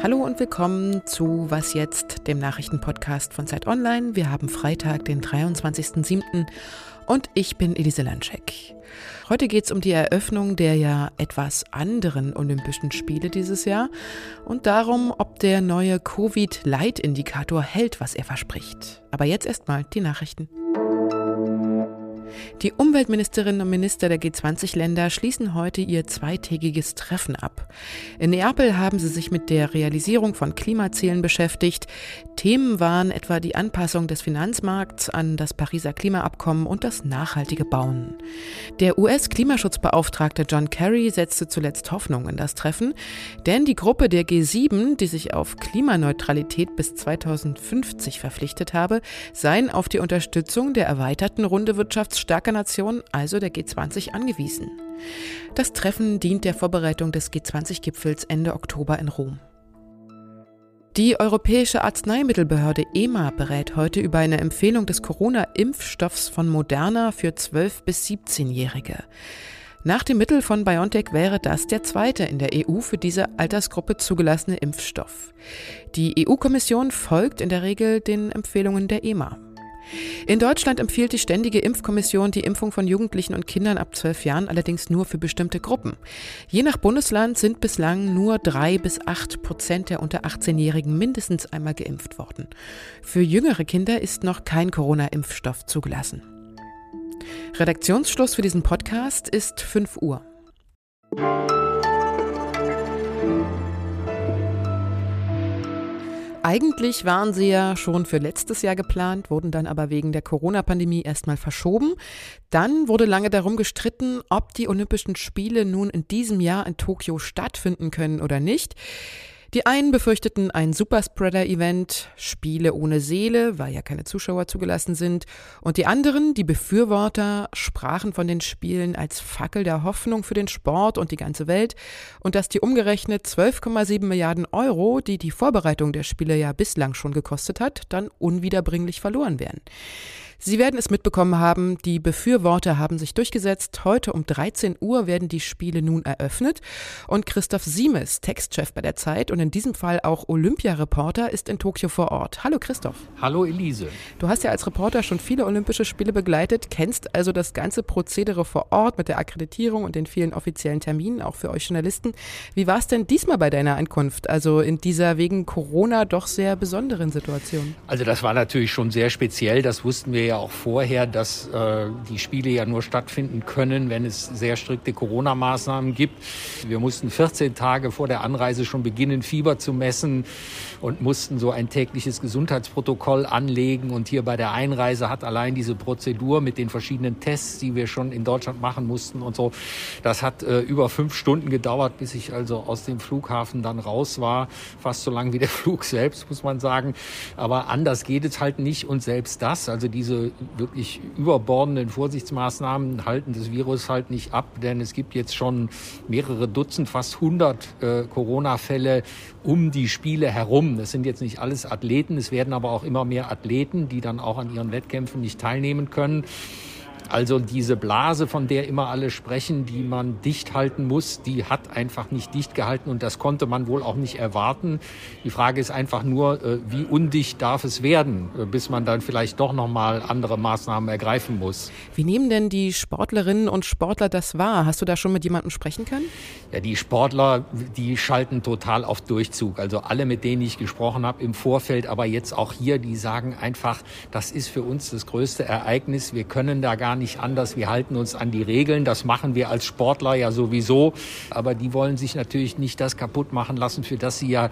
Hallo und willkommen zu Was jetzt, dem Nachrichtenpodcast von Zeit Online. Wir haben Freitag, den 23.07. und ich bin Elise Landschek. Heute geht es um die Eröffnung der ja etwas anderen Olympischen Spiele dieses Jahr und darum, ob der neue Covid-Leitindikator hält, was er verspricht. Aber jetzt erstmal die Nachrichten. Die Umweltministerinnen und Minister der G20-Länder schließen heute ihr zweitägiges Treffen ab. In Neapel haben sie sich mit der Realisierung von Klimazielen beschäftigt. Themen waren etwa die Anpassung des Finanzmarkts an das Pariser Klimaabkommen und das nachhaltige Bauen. Der US-Klimaschutzbeauftragte John Kerry setzte zuletzt Hoffnung in das Treffen, denn die Gruppe der G7, die sich auf Klimaneutralität bis 2050 verpflichtet habe, seien auf die Unterstützung der erweiterten Runde Wirtschafts starker Nation, also der G20, angewiesen. Das Treffen dient der Vorbereitung des G20-Gipfels Ende Oktober in Rom. Die Europäische Arzneimittelbehörde EMA berät heute über eine Empfehlung des Corona-Impfstoffs von Moderna für 12- bis 17-Jährige. Nach dem Mittel von BioNTech wäre das der zweite in der EU für diese Altersgruppe zugelassene Impfstoff. Die EU-Kommission folgt in der Regel den Empfehlungen der EMA. In Deutschland empfiehlt die Ständige Impfkommission die Impfung von Jugendlichen und Kindern ab zwölf Jahren allerdings nur für bestimmte Gruppen. Je nach Bundesland sind bislang nur drei bis acht Prozent der unter 18-Jährigen mindestens einmal geimpft worden. Für jüngere Kinder ist noch kein Corona-Impfstoff zugelassen. Redaktionsschluss für diesen Podcast ist 5 Uhr. Eigentlich waren sie ja schon für letztes Jahr geplant, wurden dann aber wegen der Corona-Pandemie erstmal verschoben. Dann wurde lange darum gestritten, ob die Olympischen Spiele nun in diesem Jahr in Tokio stattfinden können oder nicht. Die einen befürchteten ein Superspreader-Event, Spiele ohne Seele, weil ja keine Zuschauer zugelassen sind. Und die anderen, die Befürworter, sprachen von den Spielen als Fackel der Hoffnung für den Sport und die ganze Welt und dass die umgerechnet 12,7 Milliarden Euro, die die Vorbereitung der Spiele ja bislang schon gekostet hat, dann unwiederbringlich verloren wären. Sie werden es mitbekommen haben, die Befürworter haben sich durchgesetzt. Heute um 13 Uhr werden die Spiele nun eröffnet. Und Christoph Siemes, Textchef bei der Zeit und in diesem Fall auch Olympiareporter, ist in Tokio vor Ort. Hallo Christoph. Hallo Elise. Du hast ja als Reporter schon viele Olympische Spiele begleitet, kennst also das ganze Prozedere vor Ort mit der Akkreditierung und den vielen offiziellen Terminen, auch für euch Journalisten. Wie war es denn diesmal bei deiner Ankunft, also in dieser wegen Corona doch sehr besonderen Situation? Also das war natürlich schon sehr speziell, das wussten wir ja auch vorher, dass äh, die Spiele ja nur stattfinden können, wenn es sehr strikte Corona-Maßnahmen gibt. Wir mussten 14 Tage vor der Anreise schon beginnen, Fieber zu messen und mussten so ein tägliches Gesundheitsprotokoll anlegen. Und hier bei der Einreise hat allein diese Prozedur mit den verschiedenen Tests, die wir schon in Deutschland machen mussten und so, das hat äh, über fünf Stunden gedauert, bis ich also aus dem Flughafen dann raus war. Fast so lang wie der Flug selbst, muss man sagen. Aber anders geht es halt nicht. Und selbst das, also diese wirklich überbordenden Vorsichtsmaßnahmen halten das Virus halt nicht ab, denn es gibt jetzt schon mehrere Dutzend, fast 100 äh, Corona-Fälle um die Spiele herum. Das sind jetzt nicht alles Athleten, es werden aber auch immer mehr Athleten, die dann auch an ihren Wettkämpfen nicht teilnehmen können. Also diese Blase, von der immer alle sprechen, die man dicht halten muss, die hat einfach nicht dicht gehalten und das konnte man wohl auch nicht erwarten. Die Frage ist einfach nur, äh, wie undicht darf es werden, äh, bis man dann vielleicht doch noch mal andere Maßnahmen ergreifen muss. Wie nehmen denn die Sportlerinnen und Sportler das wahr? Hast du da schon mit jemandem sprechen können? Ja, die Sportler, die schalten total auf Durchzug. Also alle, mit denen ich gesprochen habe im Vorfeld, aber jetzt auch hier, die sagen einfach, das ist für uns das größte Ereignis. Wir können da gar nicht anders. Wir halten uns an die Regeln. Das machen wir als Sportler ja sowieso. Aber die wollen sich natürlich nicht das kaputt machen lassen, für das sie ja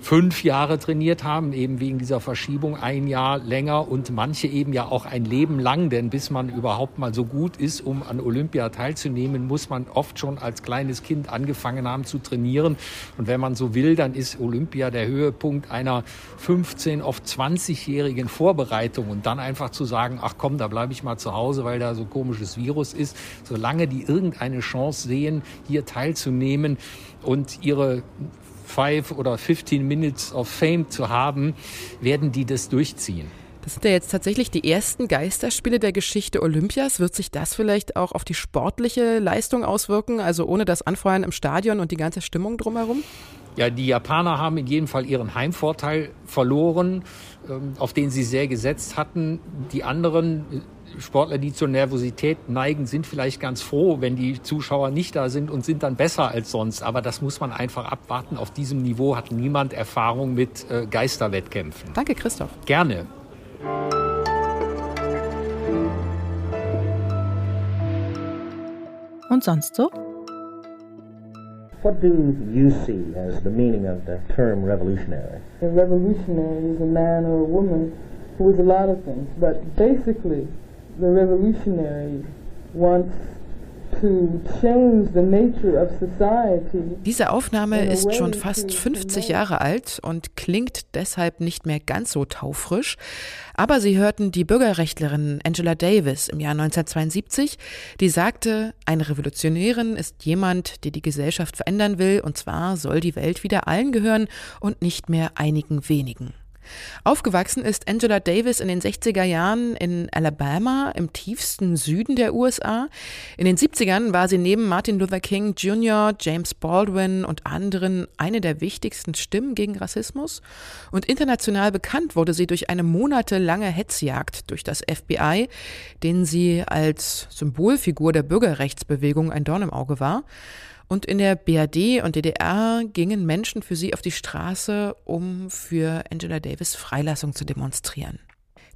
fünf Jahre trainiert haben, eben wegen dieser Verschiebung ein Jahr länger und manche eben ja auch ein Leben lang, denn bis man überhaupt mal so gut ist, um an Olympia teilzunehmen, muss man oft schon als kleines Kind angefangen haben zu trainieren. Und wenn man so will, dann ist Olympia der Höhepunkt einer 15, oft 20-jährigen Vorbereitung und dann einfach zu sagen, ach komm, da bleibe ich mal zu Hause, weil da so komisches Virus ist, solange die irgendeine Chance sehen, hier teilzunehmen und ihre Five oder 15 Minutes of Fame zu haben, werden die das durchziehen. Das sind ja jetzt tatsächlich die ersten Geisterspiele der Geschichte Olympias. Wird sich das vielleicht auch auf die sportliche Leistung auswirken, also ohne das Anfeuern im Stadion und die ganze Stimmung drumherum? Ja, die Japaner haben in jedem Fall ihren Heimvorteil verloren, ähm, auf den sie sehr gesetzt hatten. Die anderen Sportler, die zur Nervosität neigen, sind vielleicht ganz froh, wenn die Zuschauer nicht da sind und sind dann besser als sonst. Aber das muss man einfach abwarten. Auf diesem Niveau hat niemand Erfahrung mit äh, Geisterwettkämpfen. Danke, Christoph. Gerne. Und sonst so? What do you see as the meaning of the term revolutionary? A revolutionary is a man or a woman who is a lot of things, but basically, the revolutionary wants Diese Aufnahme ist schon fast 50 Jahre alt und klingt deshalb nicht mehr ganz so taufrisch. Aber Sie hörten die Bürgerrechtlerin Angela Davis im Jahr 1972, die sagte, eine Revolutionärin ist jemand, der die Gesellschaft verändern will, und zwar soll die Welt wieder allen gehören und nicht mehr einigen wenigen. Aufgewachsen ist Angela Davis in den 60er Jahren in Alabama, im tiefsten Süden der USA. In den 70ern war sie neben Martin Luther King Jr., James Baldwin und anderen eine der wichtigsten Stimmen gegen Rassismus. Und international bekannt wurde sie durch eine monatelange Hetzjagd durch das FBI, denen sie als Symbolfigur der Bürgerrechtsbewegung ein Dorn im Auge war. Und in der BRD und DDR gingen Menschen für sie auf die Straße, um für Angela Davis Freilassung zu demonstrieren.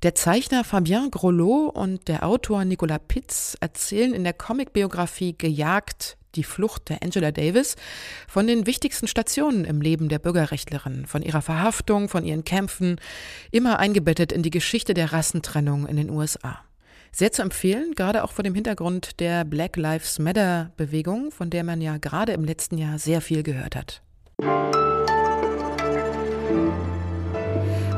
Der Zeichner Fabien Grolot und der Autor Nicolas Pitz erzählen in der Comicbiografie Gejagt die Flucht der Angela Davis von den wichtigsten Stationen im Leben der Bürgerrechtlerin, von ihrer Verhaftung, von ihren Kämpfen, immer eingebettet in die Geschichte der Rassentrennung in den USA. Sehr zu empfehlen, gerade auch vor dem Hintergrund der Black Lives Matter Bewegung, von der man ja gerade im letzten Jahr sehr viel gehört hat.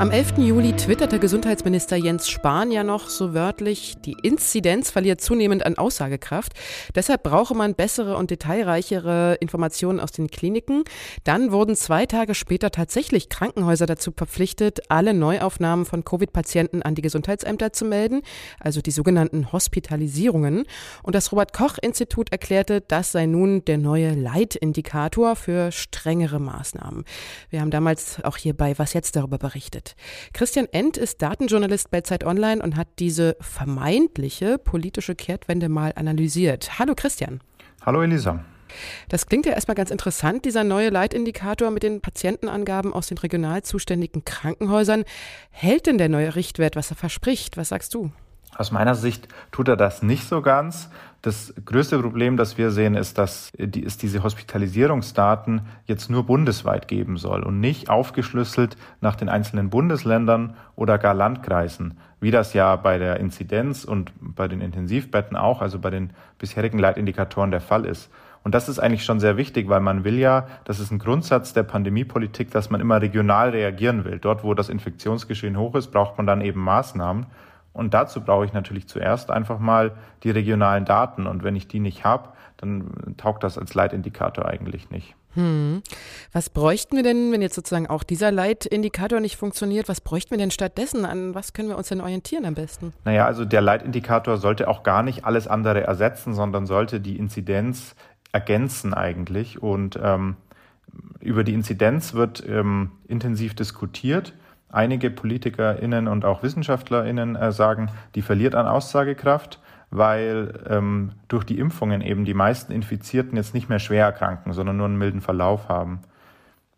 Am 11. Juli twitterte Gesundheitsminister Jens Spahn ja noch so wörtlich, die Inzidenz verliert zunehmend an Aussagekraft. Deshalb brauche man bessere und detailreichere Informationen aus den Kliniken. Dann wurden zwei Tage später tatsächlich Krankenhäuser dazu verpflichtet, alle Neuaufnahmen von Covid-Patienten an die Gesundheitsämter zu melden, also die sogenannten Hospitalisierungen. Und das Robert-Koch-Institut erklärte, das sei nun der neue Leitindikator für strengere Maßnahmen. Wir haben damals auch hier bei Was jetzt darüber berichtet. Christian End ist Datenjournalist bei Zeit Online und hat diese vermeintliche politische Kehrtwende mal analysiert. Hallo Christian. Hallo Elisa. Das klingt ja erstmal ganz interessant, dieser neue Leitindikator mit den Patientenangaben aus den regional zuständigen Krankenhäusern. Hält denn der neue Richtwert, was er verspricht? Was sagst du? Aus meiner Sicht tut er das nicht so ganz. Das größte Problem, das wir sehen, ist, dass es diese Hospitalisierungsdaten jetzt nur bundesweit geben soll und nicht aufgeschlüsselt nach den einzelnen Bundesländern oder gar Landkreisen, wie das ja bei der Inzidenz und bei den Intensivbetten auch, also bei den bisherigen Leitindikatoren der Fall ist. Und das ist eigentlich schon sehr wichtig, weil man will ja, das ist ein Grundsatz der Pandemiepolitik, dass man immer regional reagieren will. Dort, wo das Infektionsgeschehen hoch ist, braucht man dann eben Maßnahmen. Und dazu brauche ich natürlich zuerst einfach mal die regionalen Daten. Und wenn ich die nicht habe, dann taugt das als Leitindikator eigentlich nicht. Hm. Was bräuchten wir denn, wenn jetzt sozusagen auch dieser Leitindikator nicht funktioniert, was bräuchten wir denn stattdessen? An was können wir uns denn orientieren am besten? Naja, also der Leitindikator sollte auch gar nicht alles andere ersetzen, sondern sollte die Inzidenz ergänzen eigentlich. Und ähm, über die Inzidenz wird ähm, intensiv diskutiert. Einige PolitikerInnen und auch WissenschaftlerInnen äh, sagen, die verliert an Aussagekraft, weil ähm, durch die Impfungen eben die meisten Infizierten jetzt nicht mehr schwer erkranken, sondern nur einen milden Verlauf haben.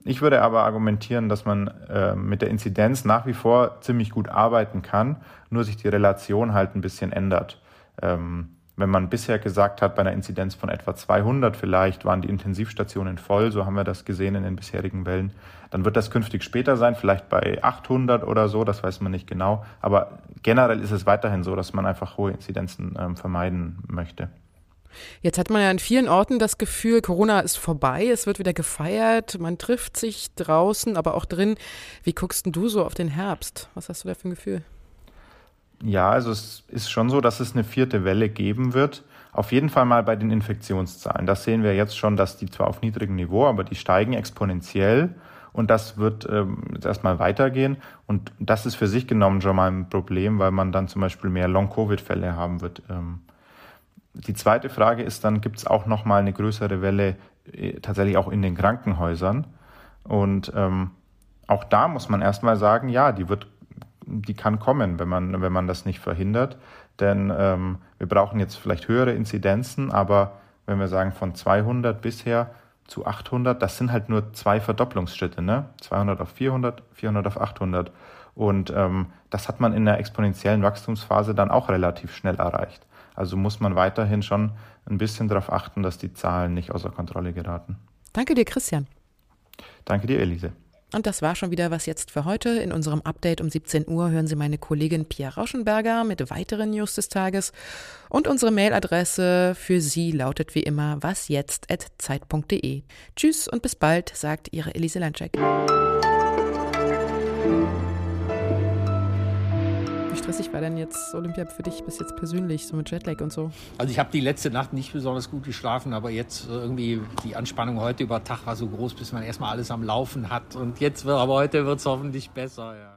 Ich würde aber argumentieren, dass man äh, mit der Inzidenz nach wie vor ziemlich gut arbeiten kann, nur sich die Relation halt ein bisschen ändert. Ähm, wenn man bisher gesagt hat, bei einer Inzidenz von etwa 200 vielleicht waren die Intensivstationen voll, so haben wir das gesehen in den bisherigen Wellen, dann wird das künftig später sein, vielleicht bei 800 oder so, das weiß man nicht genau. Aber generell ist es weiterhin so, dass man einfach hohe Inzidenzen ähm, vermeiden möchte. Jetzt hat man ja in vielen Orten das Gefühl, Corona ist vorbei, es wird wieder gefeiert, man trifft sich draußen, aber auch drin. Wie guckst du so auf den Herbst? Was hast du da für ein Gefühl? Ja, also es ist schon so, dass es eine vierte Welle geben wird. Auf jeden Fall mal bei den Infektionszahlen. Das sehen wir jetzt schon, dass die zwar auf niedrigem Niveau, aber die steigen exponentiell. Und das wird ähm, erstmal weitergehen. Und das ist für sich genommen schon mal ein Problem, weil man dann zum Beispiel mehr Long-Covid-Fälle haben wird. Ähm, die zweite Frage ist dann, gibt es auch noch mal eine größere Welle äh, tatsächlich auch in den Krankenhäusern? Und ähm, auch da muss man erstmal sagen, ja, die wird, die kann kommen, wenn man, wenn man das nicht verhindert. Denn ähm, wir brauchen jetzt vielleicht höhere Inzidenzen, aber wenn wir sagen von 200 bisher zu 800, das sind halt nur zwei Verdopplungsschritte, ne? 200 auf 400, 400 auf 800. Und ähm, das hat man in der exponentiellen Wachstumsphase dann auch relativ schnell erreicht. Also muss man weiterhin schon ein bisschen darauf achten, dass die Zahlen nicht außer Kontrolle geraten. Danke dir, Christian. Danke dir, Elise. Und das war schon wieder was jetzt für heute. In unserem Update um 17 Uhr hören Sie meine Kollegin Pia Rauschenberger mit weiteren News des Tages. Und unsere Mailadresse für Sie lautet wie immer wasjetzt.zeit.de. Tschüss und bis bald, sagt Ihre Elise Landcheck. stressig war denn jetzt Olympia für dich bis jetzt persönlich, so mit Jetlag und so? Also ich habe die letzte Nacht nicht besonders gut geschlafen, aber jetzt irgendwie die Anspannung heute über Tag war so groß, bis man erstmal alles am Laufen hat. Und jetzt, aber heute wird es hoffentlich besser, ja.